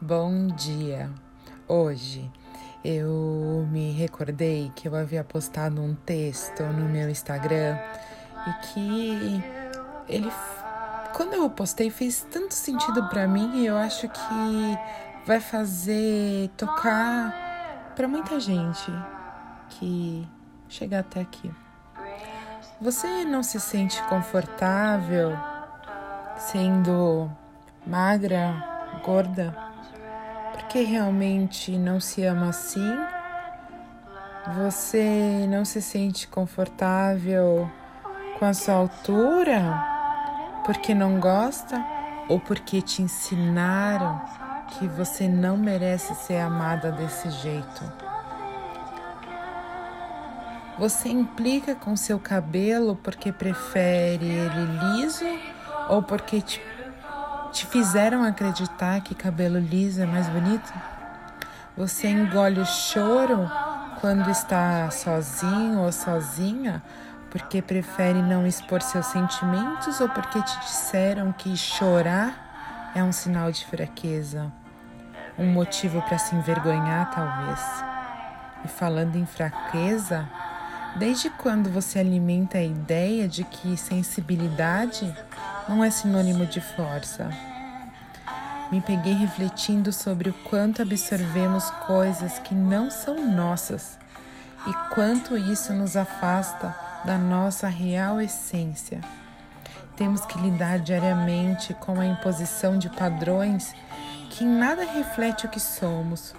Bom dia! Hoje eu me recordei que eu havia postado um texto no meu Instagram e que ele, quando eu postei, fez tanto sentido para mim e eu acho que vai fazer tocar para muita gente que chegar até aqui. Você não se sente confortável sendo magra, gorda? Porque realmente não se ama assim? Você não se sente confortável com a sua altura? Porque não gosta? Ou porque te ensinaram que você não merece ser amada desse jeito? Você implica com seu cabelo porque prefere ele liso ou porque te, te fizeram acreditar que cabelo liso é mais bonito? Você engole o choro quando está sozinho ou sozinha porque prefere não expor seus sentimentos ou porque te disseram que chorar é um sinal de fraqueza, um motivo para se envergonhar, talvez. E falando em fraqueza, Desde quando você alimenta a ideia de que sensibilidade não é sinônimo de força? Me peguei refletindo sobre o quanto absorvemos coisas que não são nossas e quanto isso nos afasta da nossa real essência. Temos que lidar diariamente com a imposição de padrões que em nada reflete o que somos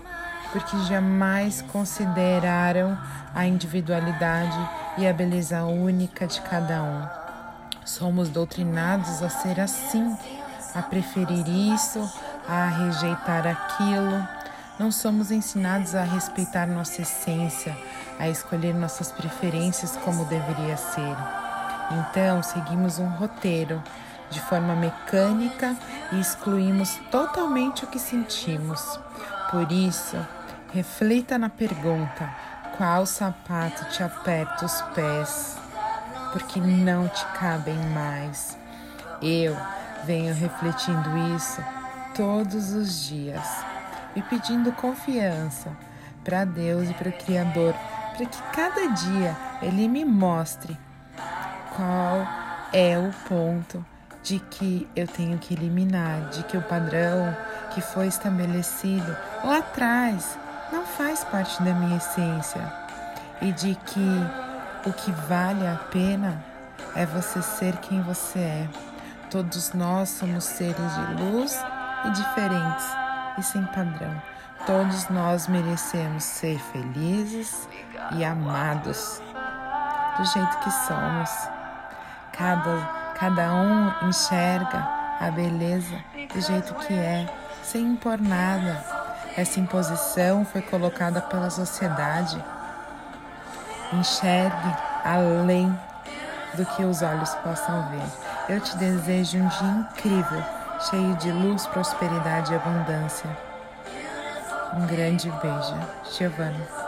porque jamais consideraram a individualidade e a beleza única de cada um. Somos doutrinados a ser assim, a preferir isso, a rejeitar aquilo. Não somos ensinados a respeitar nossa essência, a escolher nossas preferências como deveria ser. Então, seguimos um roteiro de forma mecânica e excluímos totalmente o que sentimos. Por isso, reflita na pergunta: qual sapato te aperta os pés? Porque não te cabem mais. Eu venho refletindo isso todos os dias e pedindo confiança para Deus e para o Criador, para que cada dia Ele me mostre qual é o ponto de que eu tenho que eliminar, de que o padrão que foi estabelecido lá atrás não faz parte da minha essência e de que o que vale a pena é você ser quem você é. Todos nós somos seres de luz e diferentes e sem padrão. Todos nós merecemos ser felizes e amados do jeito que somos. Cada, cada um enxerga a beleza do jeito que é, sem impor nada essa imposição foi colocada pela sociedade. Enxergue além do que os olhos possam ver. Eu te desejo um dia incrível, cheio de luz, prosperidade e abundância. Um grande beijo, Giovana.